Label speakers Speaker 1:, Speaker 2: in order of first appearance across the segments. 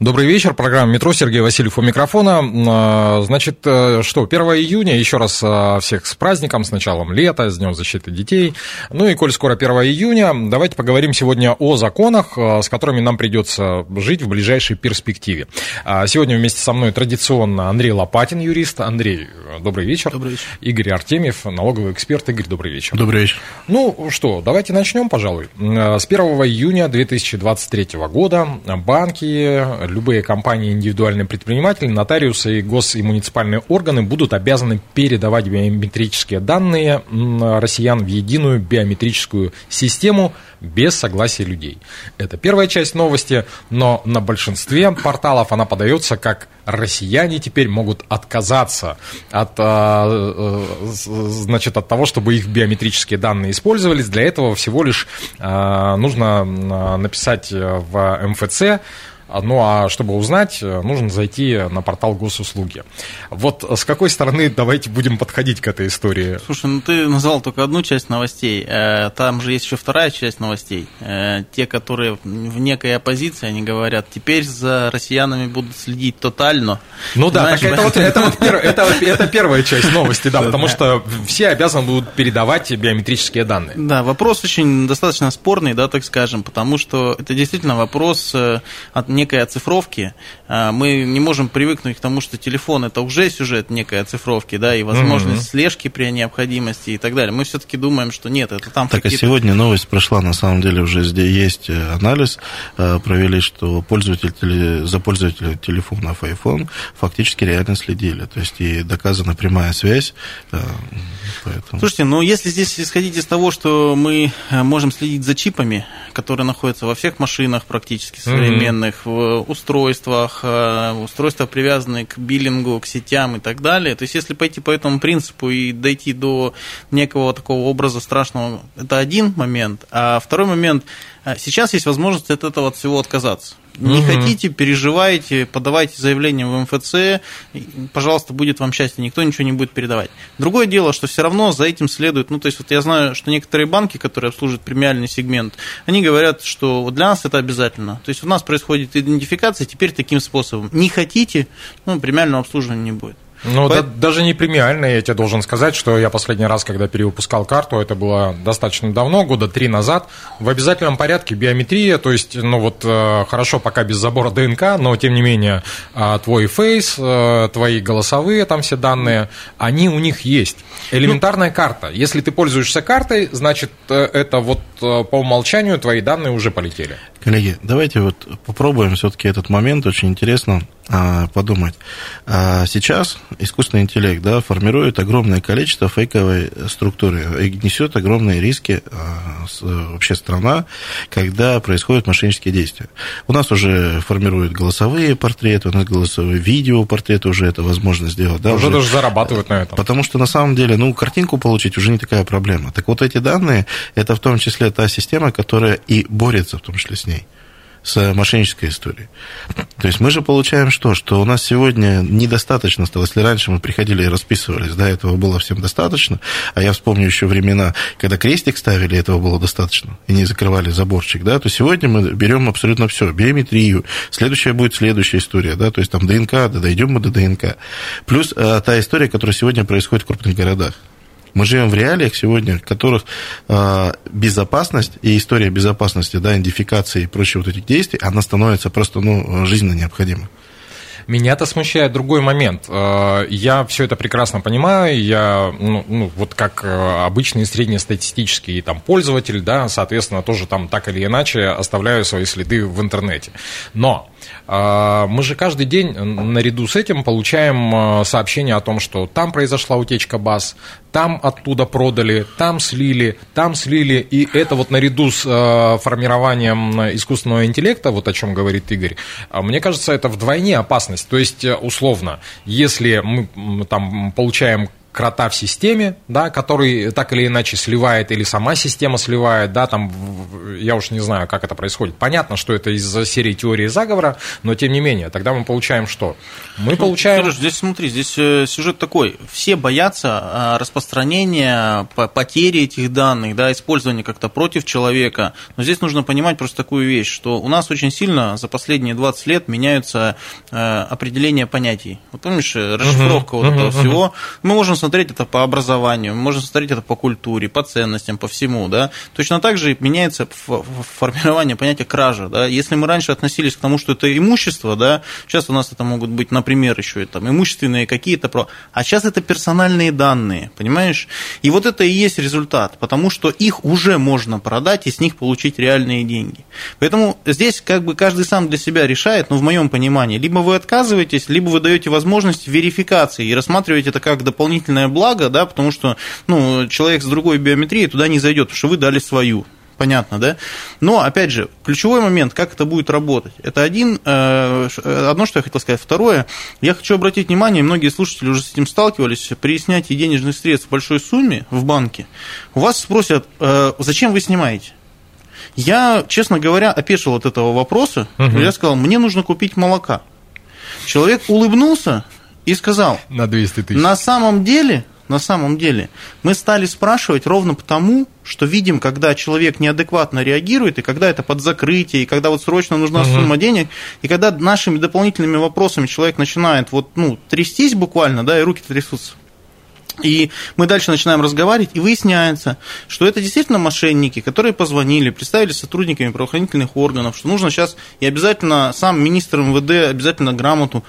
Speaker 1: Добрый вечер, программа «Метро», Сергей Васильев у микрофона. А, Значит, э, что, 1 июня, еще раз а, всех с праздником, с началом лета, с Днем защиты детей. Ну и, коль скоро 1 июня, давайте поговорим сегодня о законах, а, с которыми нам придется жить в ближайшей перспективе. А, Сегодня вместе со мной традиционно Андрей Лопатин, юрист. Андрей, добрый вечер.
Speaker 2: Добрый вечер.
Speaker 1: Игорь Артемьев, налоговый эксперт. Игорь, добрый вечер.
Speaker 2: Добрый вечер.
Speaker 1: Ну что, давайте начнем, пожалуй. Э, С 1 июня 2023 года банки, любые компании, индивидуальные предприниматели, нотариусы и гос- и муниципальные органы будут обязаны передавать биометрические данные россиян в единую биометрическую систему без согласия людей. Это первая часть новости, но на большинстве порталов она подается как россияне теперь могут отказаться от, а, э, значит, от того, чтобы их биометрические данные использовались. Для этого всего лишь а, нужно написать э, в МФЦ ну а чтобы узнать, э, нужно зайти на портал госуслуги. Вот с какой стороны давайте будем подходить к этой истории?
Speaker 2: Слушай, ну ты назвал только одну часть новостей. Э, Там же есть еще вторая часть новостей. Э, Те, которые в некой оппозиции, они говорят, теперь за россиянами будут следить тотально.
Speaker 1: Ну да,
Speaker 2: Знаешь,
Speaker 1: так это, вот, это, вот пер- это, это первая часть новости, да, потому что все обязаны будут передавать биометрические данные.
Speaker 2: Да, вопрос очень достаточно спорный, да, так скажем, потому что это действительно вопрос от некой оцифровки. А, Мы не можем привыкнуть к тому, что телефон это уже сюжет некой оцифровки, да, и возможность
Speaker 1: Мгм.
Speaker 2: слежки при необходимости и так далее. Мы все-таки думаем, что нет, это там
Speaker 3: Так, а сегодня новость прошла, на самом деле, уже здесь есть э, анализ, э, провели, что пользователи, за пользователя телефонов iPhone фактически реально следили. То есть и доказана прямая связь. э, Поэтому...
Speaker 2: Слушайте, ну если здесь исходить из того, что мы можем следить за чипами, которые находятся во всех машинах практически современных, в устройствах, э, устройства привязанные к биллингу, к сетям и так далее, то есть если пойти по этому принципу и дойти до некого такого образа страшного, это один момент, а второй момент, э, сейчас есть возможность от этого от всего отказаться. Не
Speaker 1: Мгм.
Speaker 2: хотите, переживайте, подавайте заявление в МФЦ, пожалуйста, будет вам счастье, никто ничего не будет передавать. Другое дело, что все равно за этим следует, ну, то есть вот я знаю, что некоторые банки, которые обслуживают премиальный сегмент, они говорят, что для нас это обязательно. То есть у нас происходит идентификация теперь таким способом. Не хотите, ну, премиального обслуживания не будет.
Speaker 1: Ну,
Speaker 2: По-
Speaker 1: да- даже не премиальные, я тебе должен сказать, что я последний раз, когда перевыпускал карту, это было достаточно давно, года три назад, в обязательном порядке биометрия, то есть, ну вот, э, хорошо, пока без забора ДНК, но, тем не менее, а, твой фейс, э, твои голосовые там все данные, они у них есть. Элементарная карта. Если ты пользуешься картой, значит, э, это вот по умолчанию твои данные уже полетели.
Speaker 3: Коллеги, давайте вот попробуем все-таки этот момент, очень интересно а, подумать. А, сейчас искусственный интеллект да, формирует огромное количество фейковой структуры и несет огромные риски а, с- вообще страна, когда происходят мошеннические действия. У нас уже формируют голосовые портреты, у нас голосовые видео портреты уже это возможно сделать. Да,
Speaker 1: уже даже зарабатывают на этом.
Speaker 3: Потому что на самом деле, ну, картинку получить уже не такая проблема. Так вот эти данные, это в том числе та система, которая и борется в том числе с ней с мошеннической историей. То есть мы же получаем что? Что у нас сегодня недостаточно стало. Если раньше мы приходили и расписывались, да, этого было всем достаточно, а я вспомню еще времена, когда крестик ставили, этого было достаточно, и не закрывали заборчик, да, то сегодня мы берем абсолютно все, биометрию, следующая будет следующая история, да, то есть там ДНК, да, дойдем мы до ДНК. Плюс э, та история, которая сегодня происходит в крупных городах. Мы живем в реалиях сегодня, в которых э, безопасность и история безопасности, да, идентификации и прочие вот этих действий, она становится просто ну, жизненно необходимой.
Speaker 1: Меня-то смущает другой момент. Э, Я все это прекрасно понимаю. Я, ну, ну, вот как э, обычный среднестатистический там, пользователь, да, соответственно, тоже там так или иначе оставляю свои следы в интернете. Но мы же каждый день наряду с этим получаем э, сообщения о том, что там произошла утечка баз, там оттуда продали, там слили, там слили. И это вот наряду с э, формированием искусственного интеллекта, вот о чем говорит Игорь, а мне кажется, это вдвойне опасность. То есть, э, условно, если мы там получаем крота в системе, да, который так или иначе сливает, или сама система сливает, да, там, я уж не знаю, как это происходит. Понятно, что это из серии теории заговора, но тем не менее, тогда мы получаем что? Мы
Speaker 2: Ну,
Speaker 1: получаем...
Speaker 2: Сереж, здесь смотри, здесь э, сюжет такой. Все боятся а, распространения, по- потери этих данных, да, использования как-то против человека. Но здесь нужно понимать просто такую вещь, что у нас очень сильно за последние 20 лет меняются э, определения понятий. Вот помнишь, э, расшифровка вот этого всего. Мы можем смотреть это по образованию, можем смотреть это по культуре, по ценностям, по всему, да. Точно так же меняется формирование понятия кража, да. Если мы раньше относились к тому, что это имущество, да, сейчас у нас это могут быть, например, еще и там имущественные какие-то, а сейчас это персональные данные, понимаешь? И вот это и есть результат, потому что их уже можно продать и с них получить реальные деньги. Поэтому здесь как бы каждый сам для себя решает, но в моем понимании, либо вы отказываетесь, либо вы даете возможность верификации и рассматриваете это как дополнительное благо, да, потому что ну, человек с другой биометрией туда не зайдет, потому что вы дали свою. Понятно, да? Но, опять же, ключевой момент, как это будет работать. Это один, э, э, одно, что я хотел сказать. Второе, я хочу обратить внимание, многие слушатели уже с этим сталкивались, при снятии денежных средств в большой сумме в банке, у вас спросят, э, зачем вы снимаете? Я, честно говоря, опешил от этого вопроса. Я сказал, мне нужно купить молока. Человек улыбнулся и сказал,
Speaker 1: На 200 тысяч.
Speaker 2: на самом деле, на самом деле, мы стали спрашивать ровно потому, что видим, когда человек неадекватно реагирует, и когда это под закрытие, и когда вот срочно нужна сумма денег, и когда нашими дополнительными вопросами человек начинает вот, ну, трястись буквально, да, и руки трясутся. И мы дальше начинаем разговаривать, и выясняется, что это действительно мошенники, которые позвонили, представились сотрудниками правоохранительных органов, что нужно сейчас и обязательно сам министр МВД обязательно грамоту.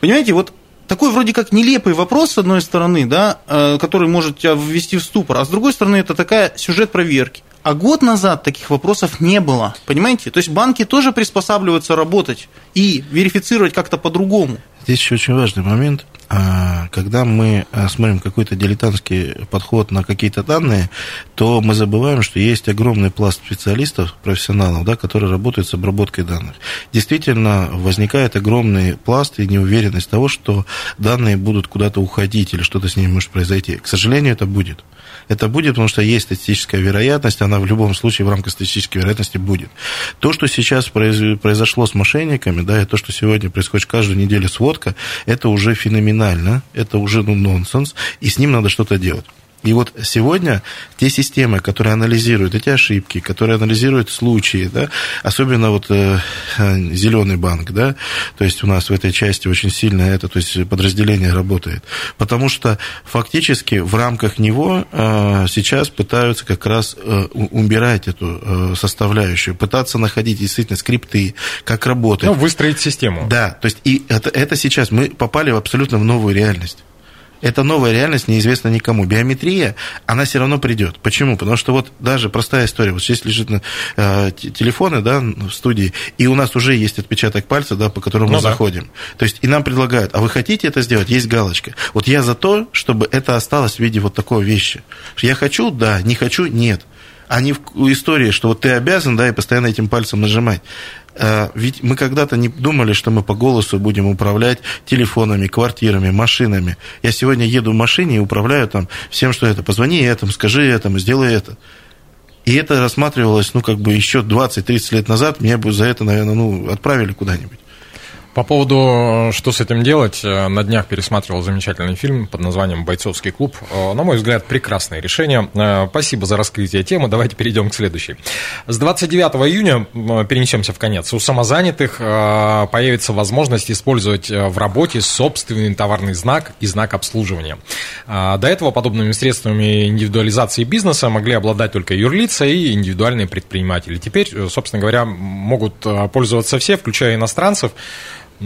Speaker 2: Понимаете, вот такой вроде как нелепый вопрос, с одной стороны, да, э, который может тебя ввести в ступор, а с другой стороны, это такая сюжет проверки. А год назад таких вопросов не было, понимаете? То есть банки тоже приспосабливаются работать и верифицировать как-то по-другому.
Speaker 3: Здесь еще очень важный момент. А, Когда мы а, смотрим какой-то дилетантский подход на какие-то данные, то мы забываем, что есть огромный пласт специалистов, профессионалов, да, которые работают с обработкой данных. Действительно, возникает огромный пласт и неуверенность того, что данные будут куда-то уходить или что-то с ними может произойти. К сожалению, это будет. Это будет, потому что есть статистическая вероятность, она в любом случае в рамках статистической вероятности будет. То, что сейчас произ- произошло с мошенниками, да, и то, что сегодня происходит каждую неделю сводка, это уже феноменально, это уже ну, нонсенс, и с ним надо что-то делать. И вот сегодня те системы, которые анализируют эти ошибки, которые анализируют случаи, да, особенно вот э, зеленый банк, да, то есть у нас в этой части очень сильно это, то есть подразделение работает, потому что фактически в рамках него э, сейчас пытаются как раз э, убирать эту э, составляющую, пытаться находить действительно скрипты, как работать.
Speaker 1: Ну, выстроить систему.
Speaker 3: Да, то есть и это, это сейчас мы попали в абсолютно в новую реальность. Это новая реальность, неизвестна никому. Биометрия, она все равно придет. Почему? Потому что вот даже простая история. Вот здесь лежит э, телефоны да, в студии, и у нас уже есть отпечаток пальца, да, по которому
Speaker 1: Ну
Speaker 3: мы
Speaker 1: да.
Speaker 3: заходим. То есть и нам предлагают, а вы хотите это сделать? Есть галочка. Вот я за то, чтобы это осталось в виде вот такой вещи. Я хочу, да, не хочу, нет. А не в истории, что вот ты обязан, да, и постоянно этим пальцем нажимать. А, Ведь мы когда-то не думали, что мы по голосу будем управлять телефонами, квартирами, машинами. Я сегодня еду в машине и управляю там всем, что это. Позвони этому, скажи этому, сделай это. И это рассматривалось, ну, как бы еще 20-30 лет назад, меня бы за это, наверное, ну, отправили куда-нибудь.
Speaker 1: По поводу, что с этим делать, э, на днях пересматривал замечательный фильм под названием «Бойцовский клуб». Э, На мой взгляд, прекрасное решение. Э, Спасибо за раскрытие темы. Давайте перейдем к следующей. С 29 июня, перенесемся в конец, у самозанятых появится возможность использовать в работе собственный товарный знак и знак обслуживания. До этого подобными средствами индивидуализации бизнеса могли обладать только юрлица и индивидуальные предприниматели. Теперь, собственно говоря, могут пользоваться все, включая иностранцев.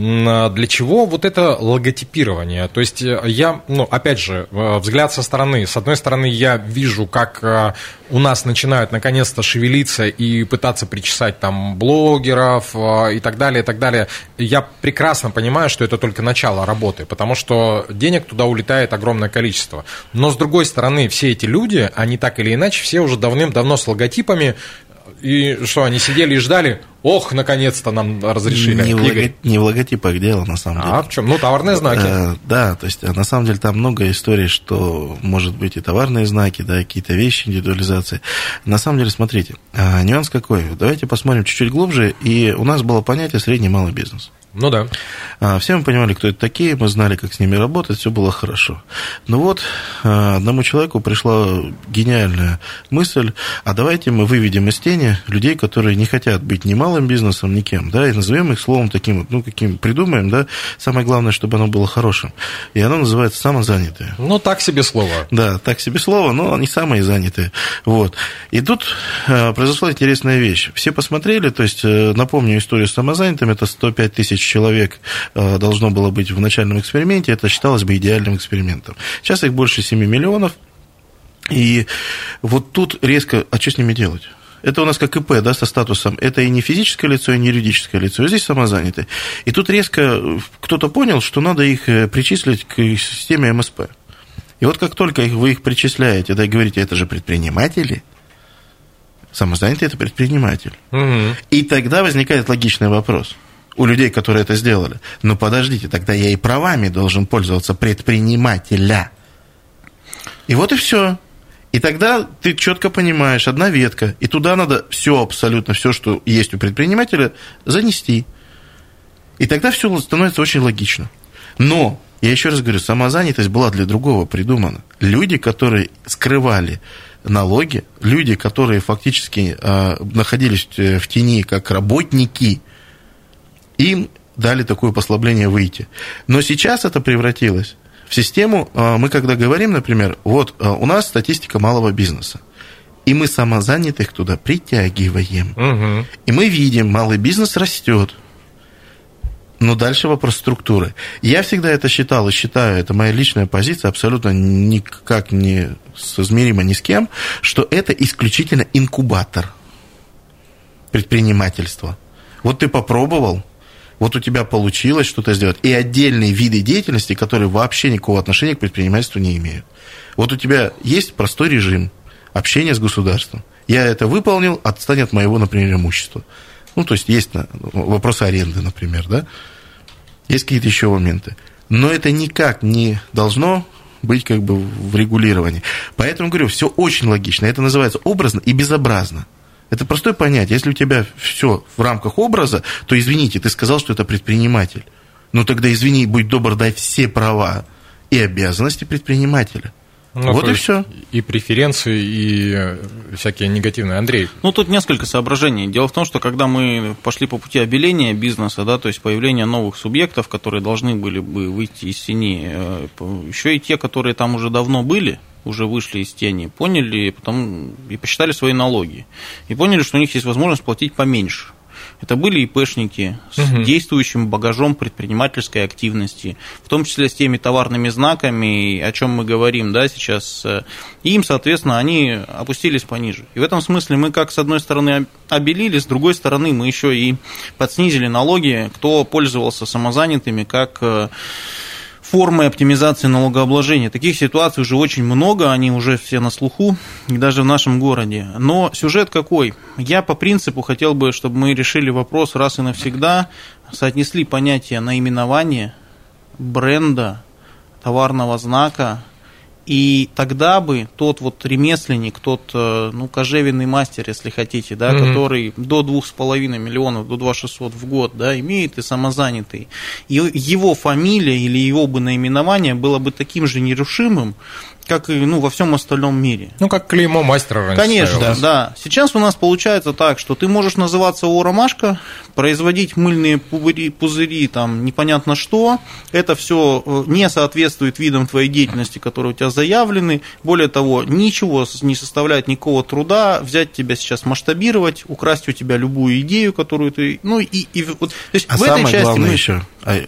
Speaker 1: А Для чего вот это логотипирование? То есть э, я, ну, опять же, э, взгляд со стороны. С одной стороны, я вижу, как э, у нас начинают наконец-то шевелиться и пытаться причесать там блогеров и так далее, и так далее. Я прекрасно понимаю, что это только начало работы, потому что денег туда улетает огромное количество. Но с другой стороны, все эти люди, они так или иначе, все уже давным-давно с логотипами, И что, они сидели и ждали? Ох, наконец-то нам разрешили.
Speaker 3: Не в, лого- не в логотипах дело, на самом деле.
Speaker 1: А в чем? Ну, товарные знаки.
Speaker 3: Э, Да, то есть, а на самом деле там много историй, что может быть и товарные знаки, да, какие-то вещи, индивидуализации. На самом деле, смотрите, а, нюанс какой. Давайте посмотрим чуть-чуть глубже. И у нас было понятие средний и малый бизнес.
Speaker 1: Ну да.
Speaker 3: А, Все мы понимали, кто это такие, мы знали, как с ними работать, все было хорошо. Но вот а, одному человеку пришла гениальная мысль, а давайте мы выведем из тени людей, которые не хотят быть ни малым бизнесом, ни кем, да, и назовем их словом таким, вот, ну, каким придумаем, да, самое главное, чтобы оно было хорошим. И оно называется самозанятые.
Speaker 1: Ну, так себе слово.
Speaker 3: Да, так себе слово, но они самые занятые. Вот. И тут э, произошла интересная вещь. Все посмотрели, то есть, э, напомню историю с самозанятыми, это 105 тысяч человек э, должно было быть в начальном эксперименте, это считалось бы идеальным экспериментом. Сейчас их больше 7 миллионов, и вот тут резко, а что с ними делать? Это у нас как ИП, да, со статусом. Это и не физическое лицо, и не юридическое лицо. Здесь самозанятые. И тут резко кто-то понял, что надо их э, причислить к системе МСП. И вот как только их- вы их причисляете, да, и говорите, это же предприниматели, самозанятый это предприниматель.
Speaker 1: Мгм.
Speaker 3: И тогда возникает логичный вопрос у людей, которые это сделали. Ну подождите, тогда я и правами должен пользоваться предпринимателя. И вот и все. И тогда ты четко понимаешь, одна ветка, и туда надо все, абсолютно все, что есть у предпринимателя, занести. И тогда все становится очень логично. Но, я еще раз говорю, самозанятость была для другого придумана. Люди, которые скрывали налоги, люди, которые фактически э, находились в тени как работники, им дали такое послабление выйти. Но сейчас это превратилось в систему, э, мы когда говорим, например, вот э, у нас статистика малого бизнеса, и мы самозанятых туда притягиваем.
Speaker 1: Мгм.
Speaker 3: И мы видим, малый бизнес растет. Но дальше вопрос структуры. Я всегда это считал и считаю, это моя личная позиция, абсолютно никак не соизмеримо ни с кем, что это исключительно инкубатор предпринимательства. Вот ты попробовал, вот у тебя получилось что-то сделать, и отдельные виды деятельности, которые вообще никакого отношения к предпринимательству не имеют. Вот у тебя есть простой режим общения с государством. Я это выполнил, отстань от моего, например, имущества. Ну, то есть есть на- вопросы аренды, например, да? Есть какие-то еще моменты. Но это никак не должно быть как бы в регулировании. Поэтому говорю, все очень логично. Это называется образно и безобразно. Это простое понятие. Если у тебя все в рамках образа, то извините, ты сказал, что это предприниматель. Ну тогда извини, будь добр, дай все права и обязанности предпринимателя.
Speaker 1: Ну,
Speaker 3: вот и все.
Speaker 1: И преференции, и э, всякие негативные. Андрей,
Speaker 2: Ну, тут несколько соображений. Дело в том, что когда мы пошли по пути обеления бизнеса, да, то есть появления новых субъектов, которые должны были бы выйти из тени, э, еще и те, которые там уже давно были, уже вышли из тени, поняли потом и посчитали свои налоги. И поняли, что у них есть возможность платить поменьше. Это были ИПшники с
Speaker 1: Мгм.
Speaker 2: действующим багажом предпринимательской активности, в том числе с теми товарными знаками, о чем мы говорим да, сейчас. И им, соответственно, они опустились пониже. И в этом смысле мы как, с одной стороны, об- обелили, с другой стороны, мы еще и подснизили налоги, кто пользовался самозанятыми как э, формы оптимизации налогообложения. Таких ситуаций уже очень много, они уже все на слуху, и даже в нашем городе. Но сюжет какой? Я по принципу хотел бы, чтобы мы решили вопрос раз и навсегда, соотнесли понятие наименования, бренда, товарного знака, и тогда бы тот вот ремесленник, тот, э, ну, кожевенный мастер, если хотите, да,
Speaker 1: Мгм.
Speaker 2: который до 2,5 миллионов, до 2,600 в год, да, имеет и самозанятый, и его фамилия или его бы наименование было бы таким же нерушимым, как и, ну, во всем остальном мире.
Speaker 1: ну как клеймо мастера раньше
Speaker 2: Конечно,
Speaker 1: ставилось.
Speaker 2: да. Сейчас у нас получается так, что ты можешь называться О Ромашка, производить мыльные пузыри, пузыри там непонятно что. Это все не соответствует видам твоей деятельности, которые у тебя заявлены. Более того, ничего не составляет никакого труда взять тебя сейчас масштабировать, украсть у тебя любую идею, которую ты... Ну, и, и вот, то есть
Speaker 3: А
Speaker 2: в этой части
Speaker 3: главное
Speaker 2: мы-
Speaker 3: еще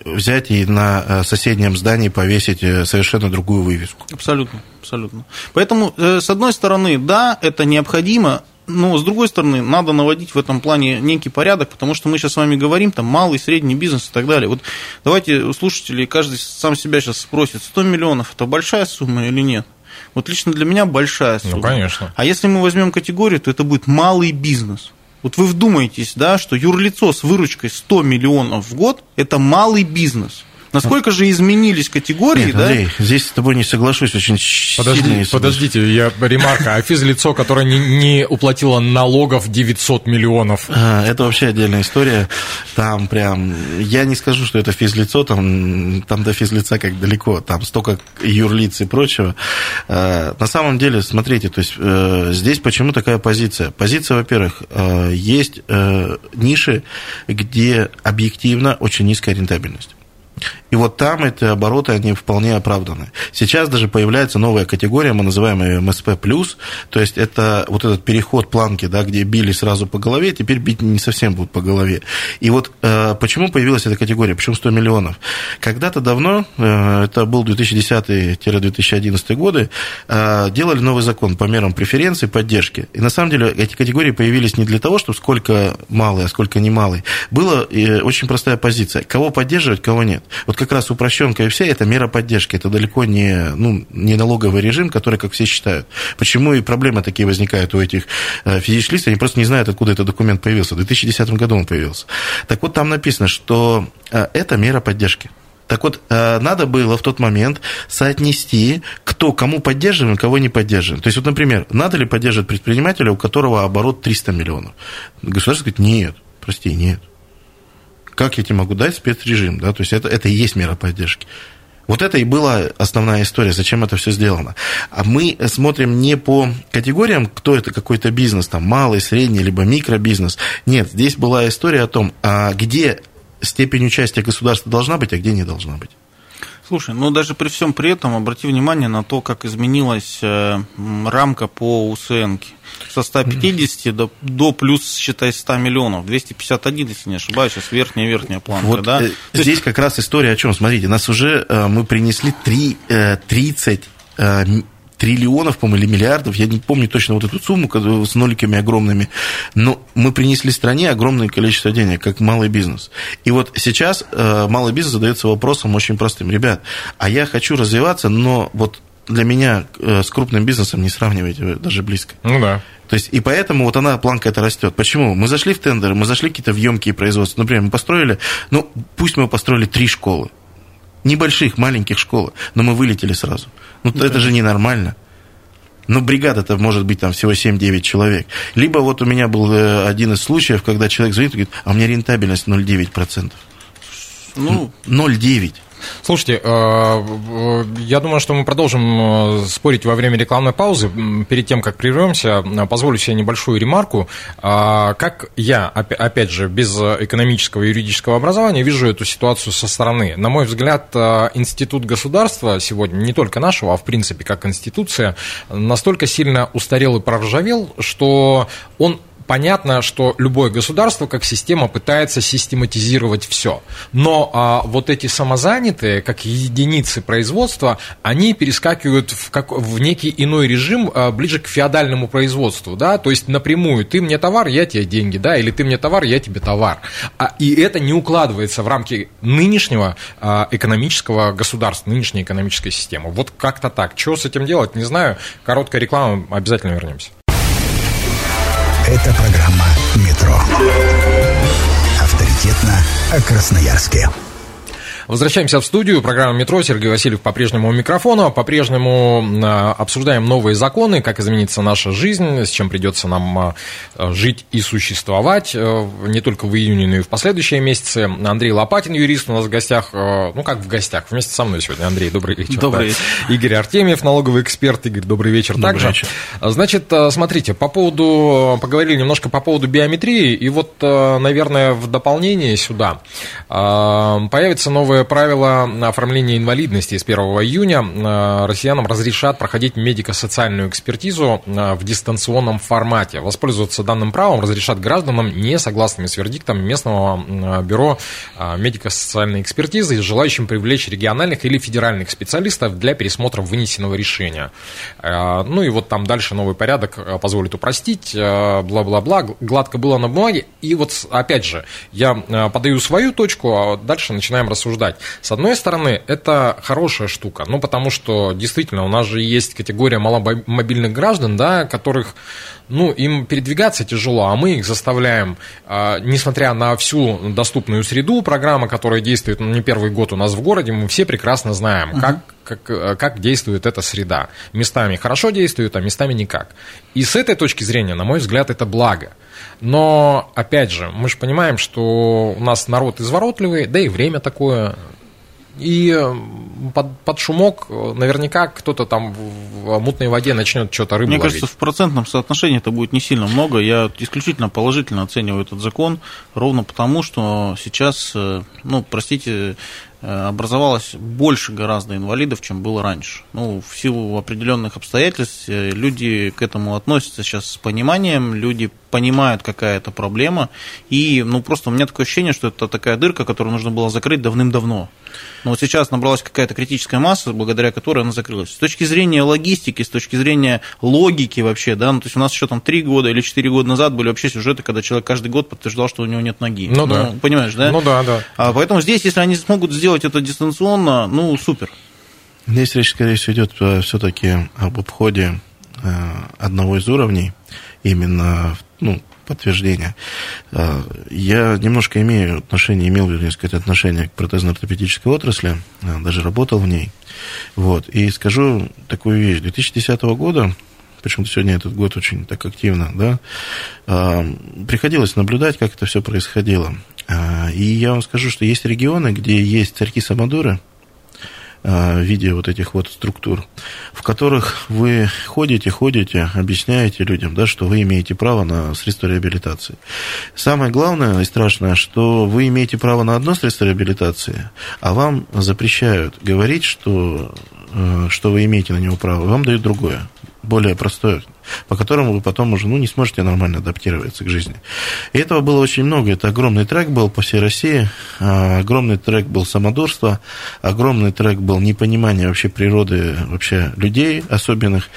Speaker 3: взять и на э, соседнем здании повесить э, совершенно другую вывеску.
Speaker 2: Абсолютно, абсолютно. Поэтому, э, с одной стороны, да, это необходимо, но с другой стороны, надо наводить в этом плане некий порядок, потому что мы сейчас с вами говорим, там, малый, средний бизнес и так далее. Вот давайте у слушателей, каждый сам себя сейчас спросит, 100 миллионов – это большая сумма или нет? Вот лично для меня большая сумма.
Speaker 1: Ну, конечно.
Speaker 2: А если мы возьмем категорию, то это будет малый бизнес. Вот вы вдумаетесь, да, что юрлицо с выручкой 100 миллионов в год – это малый бизнес. Насколько же изменились категории,
Speaker 3: Нет,
Speaker 2: да?
Speaker 3: Андрей, здесь с тобой не соглашусь, очень
Speaker 1: Подожди,
Speaker 3: сильно
Speaker 1: подождите, я ремарка. А физлицо, которое не, не уплатило налогов 900 миллионов.
Speaker 3: А, Это вообще отдельная история. Там прям, я не скажу, что это физлицо, там, там до физлица как далеко, там столько юрлиц и прочего. А, На самом деле, смотрите, то есть э, здесь почему такая позиция? Позиция, во-первых, э, есть э, ниши, где объективно очень низкая рентабельность. И вот там эти обороты, они вполне оправданы. Сейчас даже появляется новая категория, мы называем ее МСП+, то есть это вот этот переход планки, да, где били сразу по голове, теперь бить не совсем будут по голове. И вот э, почему появилась эта категория, почему 100 миллионов? Когда-то давно, э, это был 2010-2011 годы, э, делали новый закон по мерам преференций, поддержки. И на самом деле эти категории появились не для того, чтобы сколько малый, а сколько немалый. Была э, очень простая позиция. Кого поддерживать, кого нет. Вот как раз упрощенка и вся это мера поддержки. Это далеко не, ну, не налоговый режим, который, как все считают. Почему и проблемы такие возникают у этих э, физических лиц, они просто не знают, откуда этот документ появился. В 2010 году он появился. Так вот, там написано, что э, это мера поддержки. Так вот, э, надо было в тот момент соотнести, кто кому поддерживаем, кого не поддерживаем. То есть, вот, например, надо ли поддерживать предпринимателя, у которого оборот 300 миллионов? Государство говорит, нет, прости, нет. Как я тебе могу дать спецрежим? Да? То есть, это, это и есть мера поддержки. Вот это и была основная история, зачем это все сделано. А мы смотрим не по категориям, кто это какой-то бизнес, там малый, средний, либо микробизнес. Нет, здесь была история о том, а где степень участия государства должна быть, а где не должна быть.
Speaker 2: Слушай, ну даже при всем при этом обрати внимание на то, как изменилась э, рамка по УСНке. Со 150 до, до плюс, считай, 100 миллионов. 251, если не ошибаюсь, сейчас верхняя-верхняя планка,
Speaker 3: Вот
Speaker 2: да?
Speaker 3: э,
Speaker 2: То есть
Speaker 3: здесь как раз история о чем. Смотрите, нас уже э, мы принесли три, э, 30 э, триллионов, по-моему, или миллиардов, я не помню точно вот эту сумму с ноликами огромными, но мы принесли стране огромное количество денег, как малый бизнес. И вот сейчас э, малый бизнес задается вопросом очень простым. Ребят, а я хочу развиваться, но вот для меня э, с крупным бизнесом не сравнивайте вы даже близко.
Speaker 1: Ну да.
Speaker 3: То есть, и поэтому вот она, планка эта растет. Почему? Мы зашли в тендеры, мы зашли какие-то в емкие производства. Например, мы построили, ну, пусть мы построили три школы. Небольших, маленьких школы, но мы вылетели сразу. Ну, это же ненормально. Ну, бригада-то может быть там всего 7-9 человек. Либо вот у меня был э, один из случаев, когда человек звонит и говорит, а у меня рентабельность 0,9%.
Speaker 2: ну,
Speaker 3: 0,9%.
Speaker 1: Слушайте, э, я думаю, что мы продолжим э, спорить во время рекламной паузы. Перед тем, как прервемся, э, позволю себе небольшую ремарку. А, Как я, опя- опять же, без экономического и юридического образования, вижу эту ситуацию со стороны. На мой взгляд, институт государства сегодня, не только нашего, а в принципе как институция, настолько сильно устарел и проржавел, что он Понятно, что любое государство как система пытается систематизировать все. Но а, вот эти самозанятые, как единицы производства, они перескакивают в, как, в некий иной режим, а, ближе к феодальному производству. Да? То есть напрямую ты мне товар, я тебе деньги, да? или ты мне товар, я тебе товар. А, и это не укладывается в рамки нынешнего а, экономического государства, нынешней экономической системы. Вот как-то так. Что с этим делать, не знаю. Короткая реклама, обязательно вернемся.
Speaker 4: Это программа «Метро». Авторитетно о Красноярске.
Speaker 1: Возвращаемся в студию. Программа «Метро». Сергей Васильев по-прежнему у микрофона. По-прежнему а, обсуждаем новые законы, как изменится наша жизнь, с чем придется нам а, жить и существовать. э, Не только в июне, но и в последующие месяцы. Андрей Лопатин, юрист, у нас в гостях. э, Ну, как в гостях, вместе со мной сегодня. Андрей, добрый вечер.
Speaker 2: Добрый
Speaker 1: Да.
Speaker 2: вечер.
Speaker 1: Игорь Артемьев, налоговый эксперт. Игорь, добрый вечер
Speaker 3: Добрый
Speaker 1: также.
Speaker 3: вечер.
Speaker 1: Значит, э, смотрите, по поводу, поговорили немножко по поводу биометрии, и вот, наверное, в дополнение сюда появится новое правило оформления инвалидности с 1 июня. Э, Россиянам разрешат проходить медико-социальную экспертизу э, в дистанционном формате. Воспользоваться данным правом разрешат гражданам, не согласными с вердиктом местного э, бюро медико-социальной экспертизы, желающим привлечь региональных или федеральных специалистов для пересмотра вынесенного решения. Ну и вот там дальше новый порядок позволит упростить, бла-бла-бла, гладко было на бумаге. И вот опять же, я подаю свою точку, а дальше начинаем рассуждать обсуждать. С одной стороны, это хорошая штука, ну, потому что действительно у нас же есть категория маломобильных граждан, да, которых ну, им передвигаться тяжело, а мы их заставляем, а, несмотря на всю доступную среду, программа, которая действует ну, не первый год у нас в городе, мы все прекрасно знаем, угу. как, как, как действует эта среда. Местами хорошо действует, а местами никак. И с этой точки зрения, на мой взгляд, это благо. Но, опять же, мы же понимаем, что у нас народ изворотливый, да и время такое, и под, под шумок наверняка кто-то там в мутной воде начнет что-то рыбу
Speaker 2: Мне
Speaker 1: ловить.
Speaker 2: кажется, в процентном соотношении это будет не сильно много. Я исключительно положительно оцениваю этот закон, ровно потому, что сейчас, э, ну, простите, Э, образовалось больше гораздо инвалидов, чем было раньше. Ну, в силу определенных обстоятельств э, люди к этому относятся сейчас с пониманием, люди понимают, какая это проблема, и, ну, просто у меня такое ощущение, что это такая дырка, которую нужно было закрыть давным-давно. Но вот сейчас набралась какая-то критическая масса, благодаря которой она закрылась. С точки зрения логистики, с точки зрения логики вообще, да, ну, то есть у нас еще там три года или четыре года назад были вообще сюжеты, когда человек каждый год подтверждал, что у него нет ноги.
Speaker 1: Ну, ну да.
Speaker 2: Понимаешь, да?
Speaker 1: Ну да, да.
Speaker 2: А поэтому здесь, если они смогут сделать это дистанционно, ну, супер.
Speaker 3: Здесь речь, скорее всего, идет э, все-таки об обходе э, одного из уровней, именно ну, подтверждения. Э, я немножко имею отношение, имел, вернее сказать, отношение к протезно-ортопедической отрасли, даже работал в ней. Вот. И скажу такую вещь. 2010 года почему-то сегодня этот год очень так активно, да, приходилось наблюдать, как это все происходило. И я вам скажу, что есть регионы, где есть царьки-самодуры, в виде вот этих вот структур, в которых вы ходите, ходите, объясняете людям, да, что вы имеете право на средства реабилитации. Самое главное и страшное, что вы имеете право на одно средство реабилитации, а вам запрещают говорить, что, э, что вы имеете на него право, вам дают другое более простое, по которому вы потом уже ну, не сможете нормально адаптироваться к жизни. И этого было очень много. Это огромный трек был по всей России, а, огромный трек был самодурство, огромный трек был непонимание вообще природы вообще людей особенных.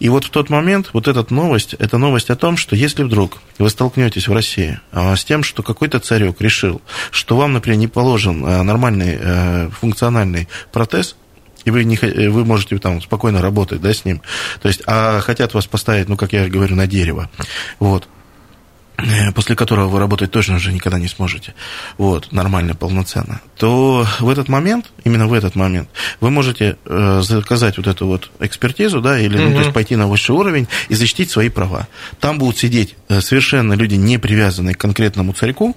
Speaker 3: И вот в тот момент, вот эта новость, это новость о том, что если вдруг вы столкнетесь в России а, с тем, что какой-то царек решил, что вам, например, не положен а, нормальный функциональный протез, и вы, не, вы можете там спокойно работать да, с ним. То есть, а хотят вас поставить, ну, как я говорю, на дерево. Вот э, после которого вы работать точно уже никогда не сможете, вот, нормально, полноценно, то в этот момент, именно в этот момент, вы можете э, заказать вот эту вот экспертизу, да, или, mm-hmm. ну, то есть пойти на высший уровень и защитить свои права. Там будут сидеть э, совершенно люди, не привязанные к конкретному царьку,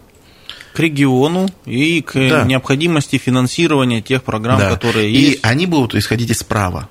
Speaker 2: к региону и к да. необходимости финансирования тех программ, да. которые
Speaker 3: и есть. И они будут исходить из права.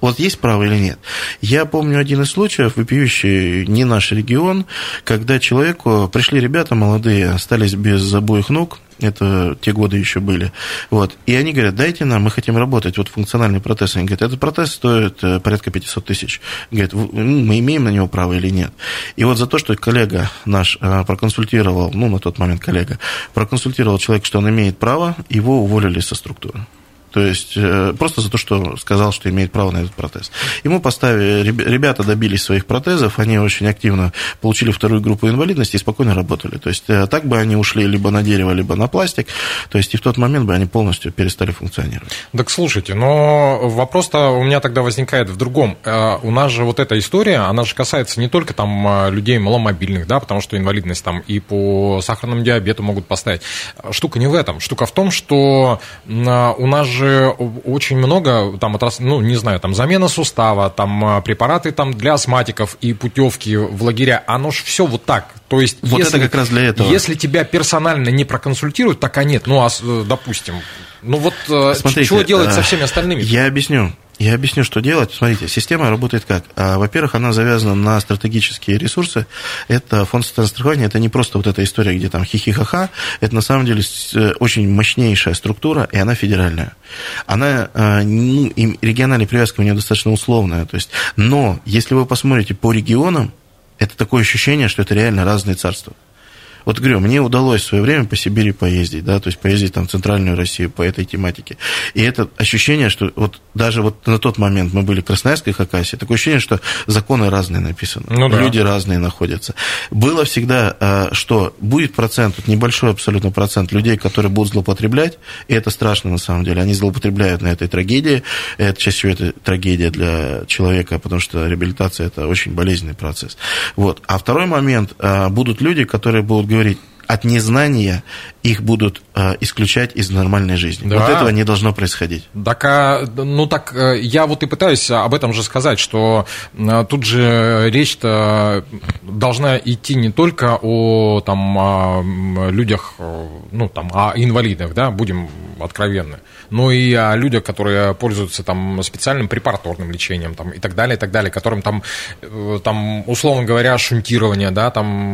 Speaker 3: Вот есть право или нет? Я помню один из случаев, вопиющий не наш регион, когда человеку пришли ребята молодые, остались без обоих ног, это те годы еще были. Вот. И они говорят, дайте нам, мы хотим работать, вот функциональный протез. Они говорят, этот протез стоит э, порядка 500 тысяч. Говорят, ну, мы имеем на него право или нет. И вот за то, что коллега наш э, проконсультировал, ну, на тот момент коллега, проконсультировал человека, что он имеет право, его уволили со структуры. То есть э, просто за то, что сказал, что имеет право на этот протез. Ему поставили, ребята добились своих протезов, они очень активно получили вторую группу инвалидности и спокойно работали. То есть э, так бы они ушли либо на дерево, либо на пластик. То есть и в тот момент бы они полностью перестали функционировать.
Speaker 1: Так слушайте, но вопрос-то у меня тогда возникает в другом. Э, у нас же вот эта история, она же касается не только там людей маломобильных, да, потому что инвалидность там и по сахарному диабету могут поставить. Штука не в этом. Штука в том, что у нас же же очень много, там, ну, не знаю, там, замена сустава, там, а, препараты там для астматиков и путевки в лагеря, оно же все вот так. То есть,
Speaker 3: вот если, это как раз для этого.
Speaker 1: Если тебя персонально не проконсультируют, так а нет, ну, а, допустим, ну вот э, Смотрите, что делать со э, всеми остальными?
Speaker 3: Я объясню. Я объясню, что делать. Смотрите, система работает как? А, во-первых, она завязана на стратегические ресурсы. Это фонд страхования, это не просто вот эта история, где там хихихаха. Это на самом деле э, очень мощнейшая структура, и она федеральная. Она, э, ну, и региональная привязка у нее достаточно условная. То есть, но если вы посмотрите по регионам, это такое ощущение, что это реально разные царства. Вот говорю, мне удалось в свое время по Сибири поездить, да, то есть поездить там в центральную Россию по этой тематике. И это ощущение, что вот даже вот на тот момент мы были в Красноярской Хакасии, такое ощущение, что законы разные написаны,
Speaker 1: Ну да.
Speaker 3: люди разные находятся. Было всегда, э, что будет процент, вот небольшой абсолютно процент людей, которые будут злоупотреблять, и это страшно на самом деле, они злоупотребляют на этой трагедии, это чаще всего это трагедия для человека, потому что реабилитация это очень болезненный процесс. Вот. А второй момент, э, будут люди, которые будут говорить, от незнания их будут э, исключать из нормальной жизни.
Speaker 1: Да.
Speaker 3: Вот этого не должно происходить.
Speaker 1: Так, а, ну так э, я вот и пытаюсь об этом же сказать, что э, тут же речь-то должна идти не только о там, о, людях, э, ну там, о инвалидах, да, будем откровенны, но и о людях, которые пользуются там специальным препараторным лечением там, и так далее, и так далее, которым там, там условно говоря, шунтирование, да, там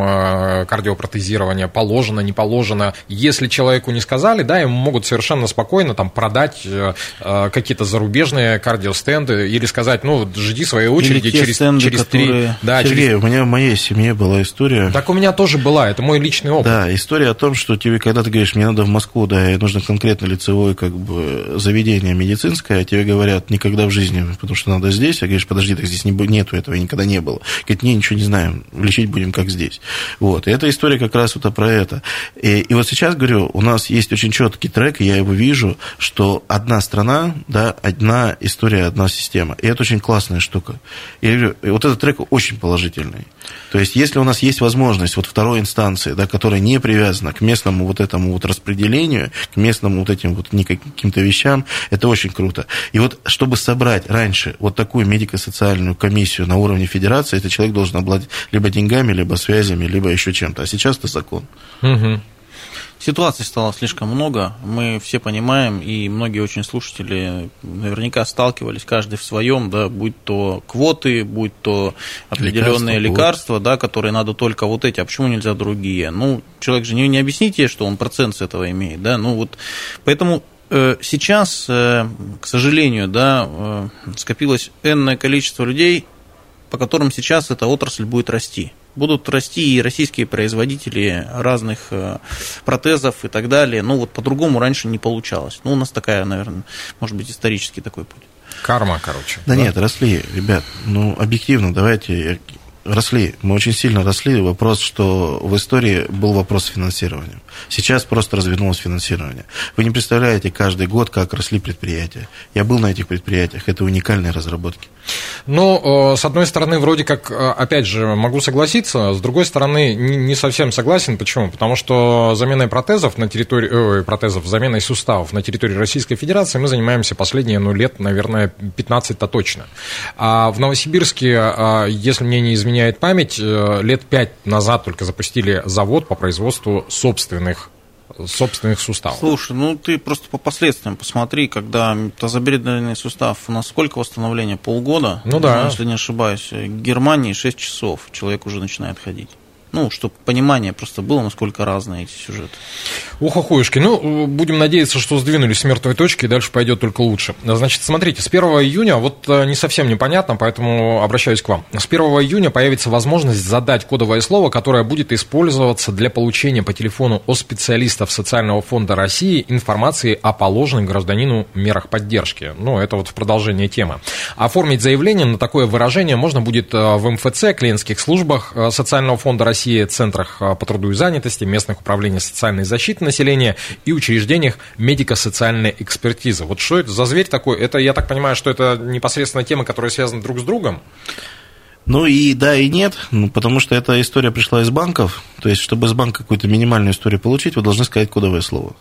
Speaker 1: кардиопротезирование положено, не положено. Если человеку не сказали, да, ему могут совершенно спокойно там продать э, э, какие-то зарубежные кардиостенды или сказать, ну, жди своей очереди через,
Speaker 2: стенды,
Speaker 1: через три...
Speaker 2: которые-
Speaker 1: Да,
Speaker 3: Сергей,
Speaker 1: через...
Speaker 3: у меня в моей семье была история.
Speaker 1: Так у меня тоже была, это мой личный опыт.
Speaker 3: Да, история о том, что тебе, когда ты говоришь, мне надо в Москву, да, и нужно конкретно лицевое как бы заведение медицинское, а тебе говорят, никогда в жизни, потому что надо здесь, а говоришь, подожди, так здесь не, нету этого, никогда не было. Говорит, не, ничего не знаем, лечить будем как здесь. Вот, и эта история как раз вот про это. И, и вот сейчас, говорю, у нас есть очень четкий трек, и я его вижу, что одна страна, да, одна история, одна система. И это очень классная штука. И вот этот трек очень положительный. То есть, если у нас есть возможность вот второй инстанции, да, которая не привязана к местному вот этому вот распределению, к местным вот этим вот каким-то вещам, это очень круто. И вот, чтобы собрать раньше вот такую медико-социальную комиссию на уровне федерации, этот человек должен обладать либо деньгами, либо связями, либо еще чем-то. А сейчас это закон.
Speaker 1: Мгм.
Speaker 2: Ситуаций стало слишком много, мы все понимаем, и многие очень слушатели наверняка сталкивались, каждый в своем, да, будь то квоты, будь то определенные
Speaker 3: Лекарства,
Speaker 2: лекарства, да, которые надо только вот эти, а почему нельзя другие? Ну, человек же не, не объясните, что он процент с этого имеет, да, ну вот, поэтому э, сейчас, э, к сожалению, да, э, скопилось энное количество людей, по которым сейчас эта отрасль будет расти. Будут расти и российские производители разных э, протезов и так далее. Ну, вот по-другому раньше не получалось. Ну, у нас такая, наверное, может быть, исторический такой путь.
Speaker 1: Карма, короче.
Speaker 3: Да, нет, росли, ребят, ну, объективно, давайте, росли, мы очень сильно росли. Вопрос, что в истории был вопрос с финансированием. Сейчас просто развернулось финансирование. Вы не представляете каждый год, как росли предприятия. Я был на этих предприятиях, это уникальные разработки.
Speaker 1: Ну, э, с одной стороны, вроде как, э, опять же, могу согласиться, с другой стороны, не совсем согласен. Почему? Потому что заменой протезов на территории, ой, протезов, заменой суставов на территории Российской Федерации мы занимаемся последние, ну, лет, наверное, 15-то точно. А в Новосибирске, э, если мне не изменяет память, э, лет 5 назад только запустили завод по производству собственных собственных суставов.
Speaker 2: Слушай, ну ты просто по последствиям посмотри, когда тазобедренный сустав, у нас сколько восстановления? Полгода?
Speaker 1: Ну да.
Speaker 2: Если не ошибаюсь. В Германии 6 часов человек уже начинает ходить. Ну, чтобы понимание просто было, насколько разные эти сюжеты.
Speaker 1: Ухохуюшки. Ну, будем надеяться, что сдвинулись с мертвой точки, и дальше пойдет только лучше. Значит, смотрите, с 1 июня, вот э, не совсем непонятно, поэтому обращаюсь к вам. С 1 июня появится возможность задать кодовое слово, которое будет использоваться для получения по телефону от специалистов Социального фонда России информации о положенных гражданину мерах поддержки. Ну, это вот в продолжение темы. Оформить заявление на такое выражение можно будет э, в МФЦ, клиентских службах э, Социального фонда России, центрах э, по труду и занятости, местных управлениях социальной защиты населения и учреждениях медико-социальной экспертизы. Вот что это за зверь такой? Это, я так понимаю, что это непосредственно темы, которые связаны друг с другом?
Speaker 3: Ну и да, и нет, ну, потому что эта история пришла из банков. То есть, чтобы из банка какую-то минимальную историю получить, вы должны сказать кодовое слово.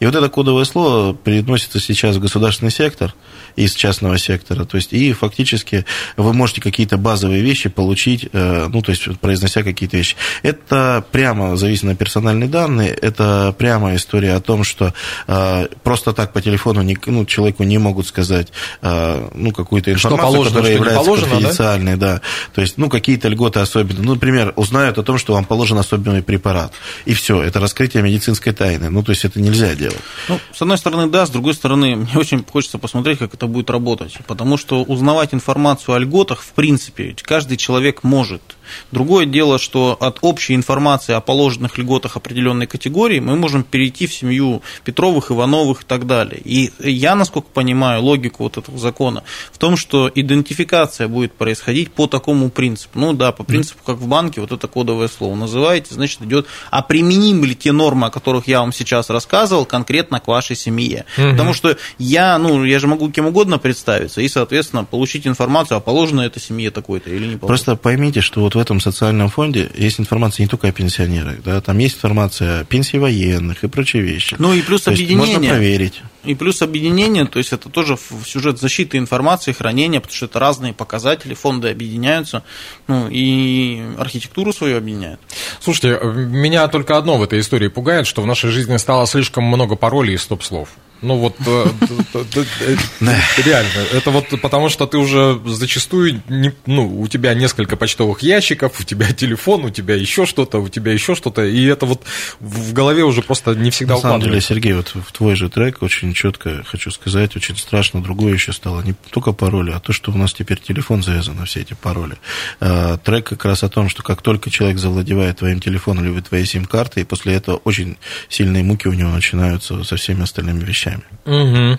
Speaker 3: И вот это кодовое слово переносится сейчас в государственный сектор из частного сектора. То есть, и фактически вы можете какие-то базовые вещи получить, э, ну, то есть, произнося какие-то вещи. Это прямо зависит на персональные данные, это прямо история о том, что э, просто так по телефону не, ну, человеку не могут сказать, э, ну, какую-то
Speaker 1: Что
Speaker 3: информацию,
Speaker 1: положено,
Speaker 3: которая
Speaker 1: что
Speaker 3: является
Speaker 1: положено, да?
Speaker 3: конфиденциальной, да? То есть, ну, какие-то льготы особенные. Ну, например, узнают о том, что вам положен особенный препарат. И все, это раскрытие медицинской тайны. Ну, то есть, это нельзя делать.
Speaker 2: Ну, с одной стороны, да, с другой стороны, мне очень хочется посмотреть, как это будет работать. Потому что узнавать информацию о льготах, в принципе, каждый человек может. Другое дело, что от общей информации о положенных льготах определенной категории мы можем перейти в семью Петровых, Ивановых и так далее. И я, насколько понимаю, логику вот этого закона в том, что идентификация будет происходить по такому принципу. Ну да, по принципу, как в банке, вот это кодовое слово называете, значит, идет, а применимы ли те нормы, о которых я вам сейчас рассказывал, конкретно к вашей семье. Угу. Потому что я, ну, я же могу кем угодно представиться и, соответственно, получить информацию, а положено это семье такой-то или не положено.
Speaker 3: Просто поймите, что вот в этом социальном фонде есть информация не только о пенсионерах, да, там есть информация о пенсии военных и прочие вещи.
Speaker 2: Ну и плюс
Speaker 3: То
Speaker 2: объединение.
Speaker 3: Можно проверить.
Speaker 2: И плюс объединение, то есть это тоже в сюжет защиты информации, хранения, потому что это разные показатели, фонды объединяются, ну и архитектуру свою объединяют.
Speaker 1: Слушайте, меня только одно в этой истории пугает, что в нашей жизни стало слишком много паролей и стоп-слов. Ну вот э, реально, это вот потому что ты уже зачастую, ну, у тебя несколько почтовых ящиков, у тебя телефон, у тебя еще что-то, у тебя еще что-то, и это вот в голове уже просто не всегда
Speaker 3: На самом деле, Сергей, вот в твой же трек очень четко хочу сказать, очень страшно другое еще стало, не только пароли, а то, что у нас теперь телефон завязан на все эти пароли. А, трек как раз о том, что как только человек завладевает твоим телефоном или твоей сим-картой, после этого очень сильные муки у него начинаются со всеми остальными вещами вещами.
Speaker 1: Угу.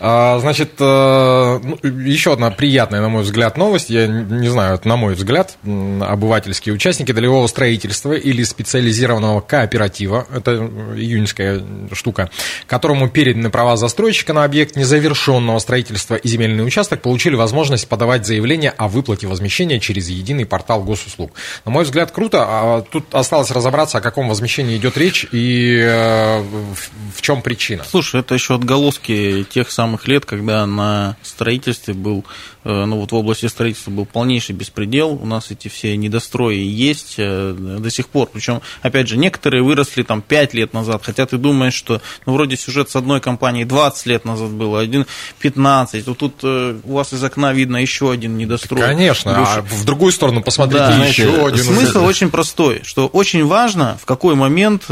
Speaker 1: А, значит, э, ну, еще одна приятная, на мой взгляд, новость. Я не знаю, это на мой взгляд, обывательские участники долевого строительства или специализированного кооператива, это июньская штука, которому переданы права застройщика на объект незавершенного строительства и земельный участок, получили возможность подавать заявление о выплате возмещения через единый портал госуслуг. На мой взгляд, круто. А тут осталось разобраться, о каком возмещении идет речь и э, в чем причина.
Speaker 2: Слушай, это еще еще отголоски тех самых лет, когда на строительстве был, э, ну вот в области строительства был полнейший беспредел. У нас эти все недострои есть э, до сих пор. Причем, опять же, некоторые выросли там 5 лет назад, хотя ты думаешь, что, ну, вроде сюжет с одной компанией 20 лет назад был, а один 15. Вот тут э, у вас из окна видно еще один недострой.
Speaker 1: Конечно, Душ... а в другую сторону посмотрите да, еще один.
Speaker 2: Смысл очень простой, что очень важно, в какой момент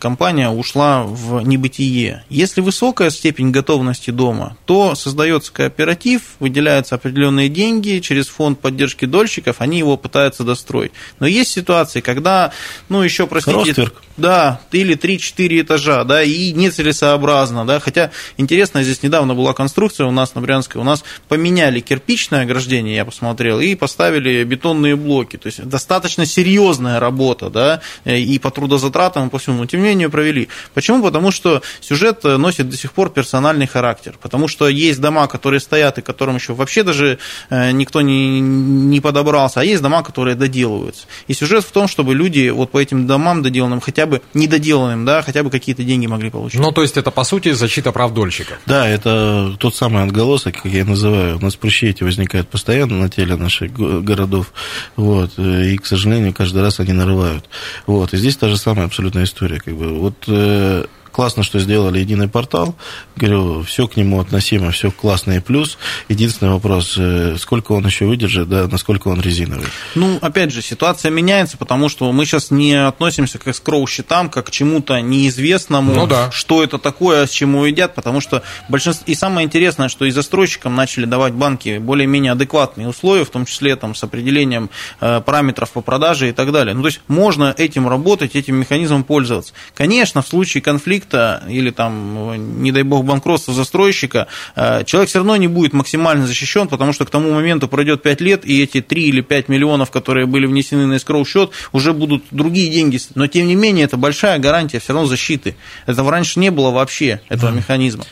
Speaker 2: компания ушла в небытие. Если вы высокая степень готовности дома, то создается кооператив, выделяются определенные деньги через фонд поддержки дольщиков, они его пытаются достроить. Но есть ситуации, когда, ну, еще, простите...
Speaker 3: Ростверк.
Speaker 2: Да, или 3-4 этажа, да, и нецелесообразно, да, хотя интересно, здесь недавно была конструкция у нас на Брянской, у нас поменяли кирпичное ограждение, я посмотрел, и поставили бетонные блоки, то есть достаточно серьезная работа, да, и по трудозатратам, и по всему, но тем не менее провели. Почему? Потому что сюжет носит до сих пор персональный характер, потому что есть дома, которые стоят и которым еще вообще даже э, никто не, не подобрался, а есть дома, которые доделываются. И сюжет в том, чтобы люди вот по этим домам доделанным, хотя бы недоделанным, да, хотя бы какие-то деньги могли получить.
Speaker 1: Ну, то есть это, по сути, защита прав дольщиков.
Speaker 3: Да, это тот самый отголосок, как я называю. У нас прыщи эти возникают постоянно на теле наших городов, вот, и, к сожалению, каждый раз они нарывают. Вот, и здесь та же самая абсолютная история, как бы, вот э, Классно, что сделали единый портал. Говорю, все к нему относимо, все классно и плюс. Единственный вопрос, э, сколько он еще выдержит, да, насколько он резиновый.
Speaker 2: Ну, опять же, ситуация меняется, потому что мы сейчас не относимся к скроу-счетам, как к чему-то неизвестному, ну, да. что это такое, с чему едят, потому что большинство... И самое интересное, что и застройщикам начали давать банки более-менее адекватные условия, в том числе там, с определением э, параметров по продаже и так далее. Ну, то есть можно этим работать, этим механизмом пользоваться. Конечно, в случае конфликта конфликта или там, не дай бог, банкротства застройщика, э, человек все равно не будет максимально защищен, потому что к тому моменту пройдет 5 лет, и эти 3 или 5 миллионов, которые были внесены на escrow счет, уже будут другие деньги. Но, тем не менее, это большая гарантия все равно защиты. Этого раньше не было вообще, этого да. механизма.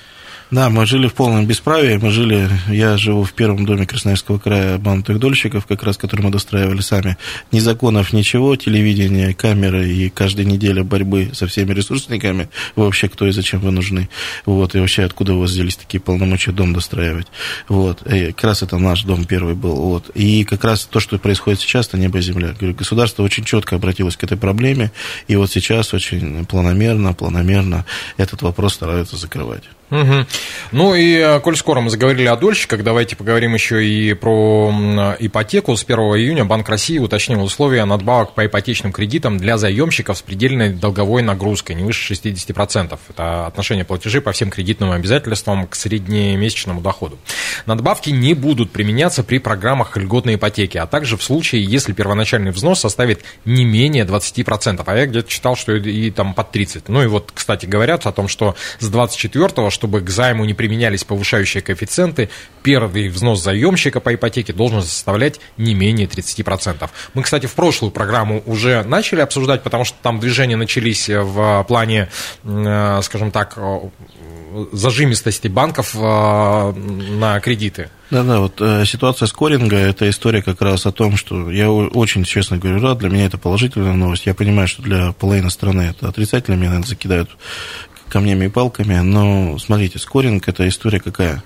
Speaker 3: Да, мы жили в полном бесправии. Мы жили, я живу в первом доме Красноярского края обманутых дольщиков, как раз, который мы достраивали сами. Ни законов, ничего, телевидение, камеры и каждая неделя борьбы со всеми ресурсниками. Вообще, кто и зачем вы нужны. Вот, и вообще, откуда у вас взялись такие полномочия дом достраивать. Вот, и как раз это наш дом первый был. Вот. И как раз то, что происходит сейчас, это небо и земля. Говорю, государство очень четко обратилось к этой проблеме, и вот сейчас очень планомерно, планомерно этот вопрос стараются закрывать.
Speaker 1: Угу. Ну и, э, коль скоро мы заговорили о дольщиках, давайте поговорим еще и про ипотеку. С 1 июня Банк России уточнил условия надбавок по ипотечным кредитам для заемщиков с предельной долговой нагрузкой, не выше 60%. Это отношение платежей по всем кредитным обязательствам к среднемесячному доходу. Надбавки не будут применяться при программах льготной ипотеки, а также в случае, если первоначальный взнос составит не менее 20%. А я где-то читал, что и, и там под 30%. Ну и вот, кстати, говорят о том, что с 24 чтобы к займу не применялись повышающие коэффициенты, первый взнос заемщика по ипотеке должен составлять не менее 30%. Мы, кстати, в прошлую программу уже начали обсуждать, потому что там движения начались в плане, э, скажем так, зажимистости банков э, на кредиты.
Speaker 3: Да-да, вот э, ситуация скоринга – это история как раз о том, что я очень, честно говорю, рад, для меня это положительная новость. Я понимаю, что для половины страны это отрицательно, меня, наверное, закидают камнями и палками, но смотрите, скоринг – это история какая?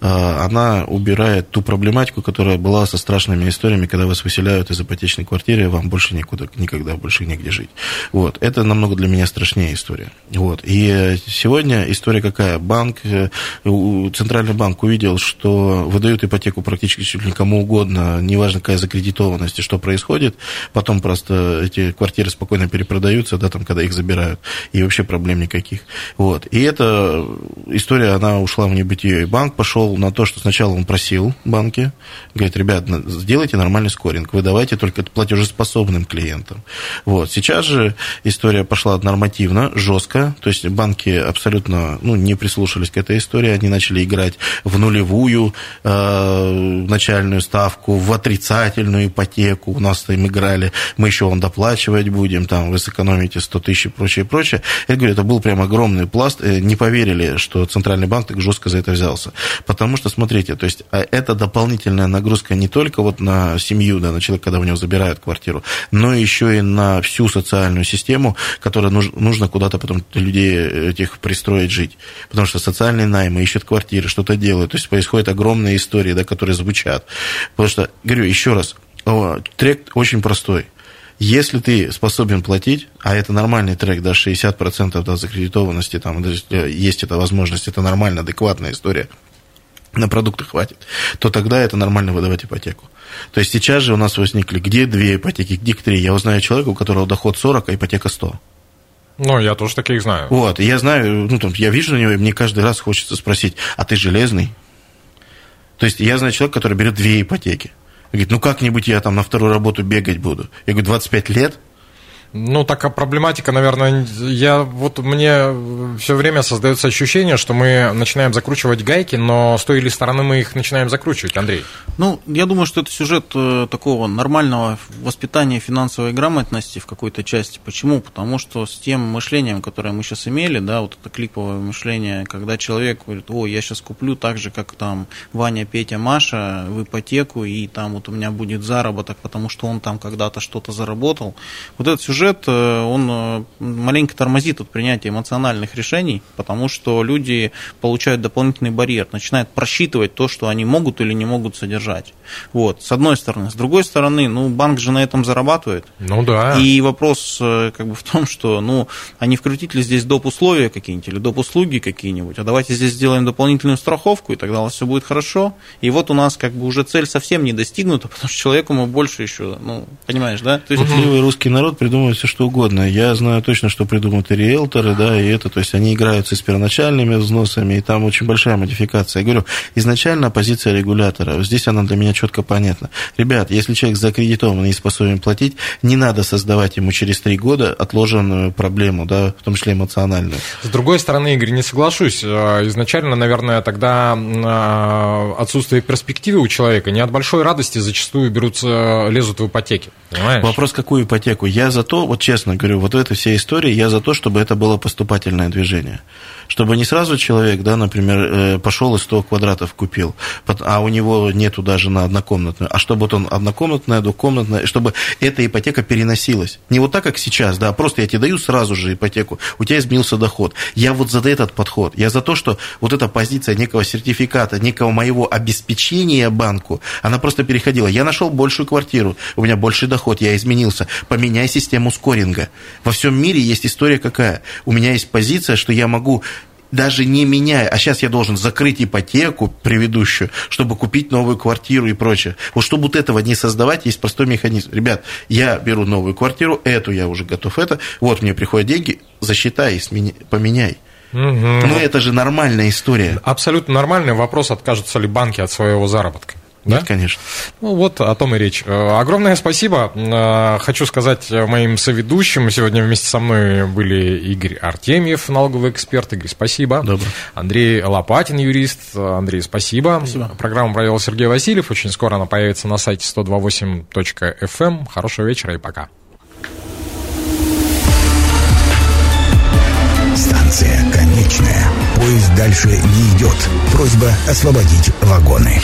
Speaker 3: А, она убирает ту проблематику, которая была со страшными историями, когда вас выселяют из ипотечной квартиры, вам больше никуда, никогда больше негде жить. Вот. Это намного для меня страшнее история. Вот. И сегодня история какая? Банк, э, Центральный банк увидел, что выдают ипотеку практически чуть ли кому угодно, неважно какая закредитованность и что происходит, потом просто эти квартиры спокойно перепродаются, да, там, когда их забирают, и вообще проблем никаких. Вот. И эта история, она ушла в небытие. И банк пошел на то, что сначала он просил банки, говорит, ребят, сделайте нормальный скоринг, вы давайте только платежеспособным клиентам. Вот. Сейчас же история пошла нормативно, жестко, то есть банки абсолютно ну, не прислушались к этой истории, они начали играть в нулевую э, начальную ставку, в отрицательную ипотеку, у нас там играли, мы еще вам доплачивать будем, там, вы сэкономите 100 тысяч и прочее, прочее. Я говорю, это был прям огромный огромный пласт, э, не поверили, что Центральный банк так жестко за это взялся. Потому что, смотрите, то есть а, это дополнительная нагрузка не только вот на семью, да, на человека, когда у него забирают квартиру, но еще и на всю социальную систему, которая нужно куда-то потом людей э, этих пристроить жить. Потому что социальные наймы ищут квартиры, что-то делают. То есть происходят огромные истории, да, которые звучат. Потому что, говорю еще раз, трек очень простой – если ты способен платить, а это нормальный трек, да, 60% да, закредитованности, там, э, есть эта возможность, это нормальная, адекватная история, на продукты хватит, то тогда это нормально выдавать ипотеку. То есть сейчас же у нас возникли, где две ипотеки, где три. Я узнаю человека, у которого доход 40, а ипотека 100.
Speaker 1: Ну, я тоже таких знаю.
Speaker 3: Вот, я знаю, ну, там, я вижу на него, и мне каждый раз хочется спросить, а ты железный? То есть я знаю человека, который берет две ипотеки. Говорит, ну как-нибудь я там на вторую работу бегать буду. Я говорю, 25 лет?
Speaker 1: Ну, такая проблематика, наверное, я вот мне все время создается ощущение, что мы начинаем закручивать гайки, но с той или стороны мы их начинаем закручивать, Андрей.
Speaker 2: Ну, я думаю, что это сюжет э, такого нормального воспитания финансовой грамотности в какой-то части. Почему? Потому что с тем мышлением, которое мы сейчас имели, да, вот это клиповое мышление, когда человек говорит, о, я сейчас куплю так же, как там Ваня, Петя, Маша в ипотеку, и там вот у меня будет заработок, потому что он там когда-то что-то заработал. Вот этот сюжет сюжет, э, он э, маленько тормозит от принятия эмоциональных решений, потому что люди получают дополнительный барьер, начинают просчитывать то, что они могут или не могут содержать. Вот, с одной стороны. С другой стороны, ну, банк же на этом зарабатывает.
Speaker 1: Ну да.
Speaker 2: И вопрос э, как бы в том, что, ну, они вкрутить ли здесь доп. условия какие-нибудь или доп. услуги какие-нибудь, а давайте здесь сделаем дополнительную страховку, и тогда у нас все будет хорошо. И вот у нас как бы уже цель совсем не достигнута, потому что человеку мы больше еще, ну, понимаешь, да?
Speaker 3: То есть... Угу. русский народ придумывает придумывают все что угодно. Я знаю точно, что придумают и риэлторы, да, и это, то есть они играются с первоначальными взносами, и там очень большая модификация. Я говорю, изначально позиция регулятора, здесь она для меня четко понятна. Ребят, если человек закредитован и не способен платить, не надо создавать ему через три года отложенную проблему, да, в том числе эмоциональную.
Speaker 1: С другой стороны, Игорь, не соглашусь. Э, изначально, наверное, тогда э, отсутствие перспективы у человека не от большой радости зачастую берутся, лезут в ипотеки. Понимаешь?
Speaker 3: Вопрос, какую ипотеку? Я за то, вот честно говорю, вот в этой всей истории я за то, чтобы это было поступательное движение чтобы не сразу человек, да, например, э, пошел и 100 квадратов купил, а у него нету даже на однокомнатную, а чтобы вот он однокомнатная, двухкомнатная, чтобы эта ипотека переносилась. Не вот так, как сейчас, да, просто я тебе даю сразу же ипотеку, у тебя изменился доход. Я вот за этот подход, я за то, что вот эта позиция некого сертификата, некого моего обеспечения банку, она просто переходила. Я нашел большую квартиру, у меня больший доход, я изменился. Поменяй систему скоринга. Во всем мире есть история какая? У меня есть позиция, что я могу даже не меняя, а сейчас я должен закрыть ипотеку предыдущую, чтобы купить новую квартиру и прочее. Вот чтобы вот этого не создавать, есть простой механизм. Ребят, я беру новую квартиру, эту я уже готов, это, вот мне приходят деньги, засчитай, смени, поменяй. Угу. Ну, это же нормальная история.
Speaker 1: Абсолютно нормальный вопрос, откажутся ли банки от своего заработка.
Speaker 3: Да? Нет, конечно.
Speaker 1: Ну, вот о том и речь. Э, огромное спасибо. Э, хочу сказать моим соведущим. Сегодня вместе со мной были Игорь Артемьев, налоговый эксперт. Игорь, спасибо.
Speaker 3: Добро.
Speaker 1: Андрей Лопатин, юрист. Андрей, спасибо.
Speaker 2: Спасибо.
Speaker 1: Программу провел Сергей Васильев. Очень скоро она появится на сайте 128.fm. Эм. Хорошего вечера и пока.
Speaker 4: Станция конечная. Поезд дальше не идет. Просьба освободить вагоны.